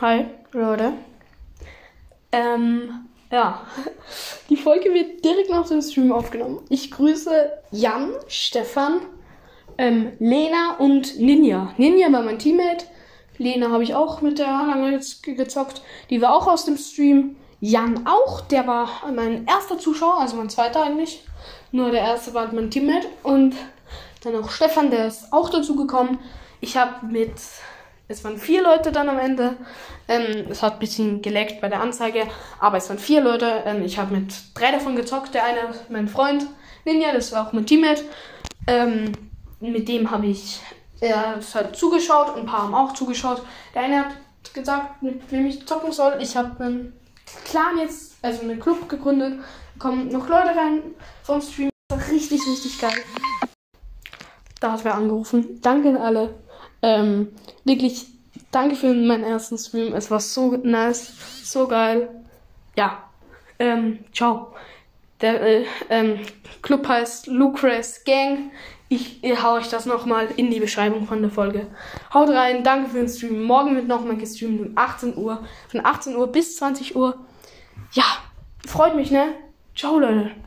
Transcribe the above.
Hi, Leute. Ähm, ja. Die Folge wird direkt nach dem Stream aufgenommen. Ich grüße Jan, Stefan, ähm, Lena und Ninja. Ninja war mein Teammate. Lena habe ich auch mit der lange gezockt. Die war auch aus dem Stream. Jan auch, der war mein erster Zuschauer, also mein zweiter eigentlich. Nur der erste war mein Teammate. Und dann auch Stefan, der ist auch dazu gekommen. Ich habe mit, es waren vier Leute dann am Ende. Ähm, es hat ein bisschen geleckt bei der Anzeige, aber es waren vier Leute. Ähm, ich habe mit drei davon gezockt. Der eine, mein Freund Ninja, das war auch mein Teammate. Ähm, mit dem habe ich er hat zugeschaut und ein paar haben auch zugeschaut. Der eine hat gesagt, mit wem ich zocken soll. Ich habe einen Clan jetzt, also einen Club gegründet. Da kommen noch Leute rein vom Stream. Richtig, richtig geil. Da hat wer angerufen. Danke an alle. Ähm, wirklich, danke für meinen ersten Stream. Es war so nice, so geil. Ja, ähm, ciao. Der äh, ähm, Club heißt Lucres Gang. Ich äh, hau euch das nochmal in die Beschreibung von der Folge. Haut rein, danke für den Stream. Morgen wird nochmal gestreamt um 18 Uhr. Von 18 Uhr bis 20 Uhr. Ja, freut mich, ne? Ciao, Leute.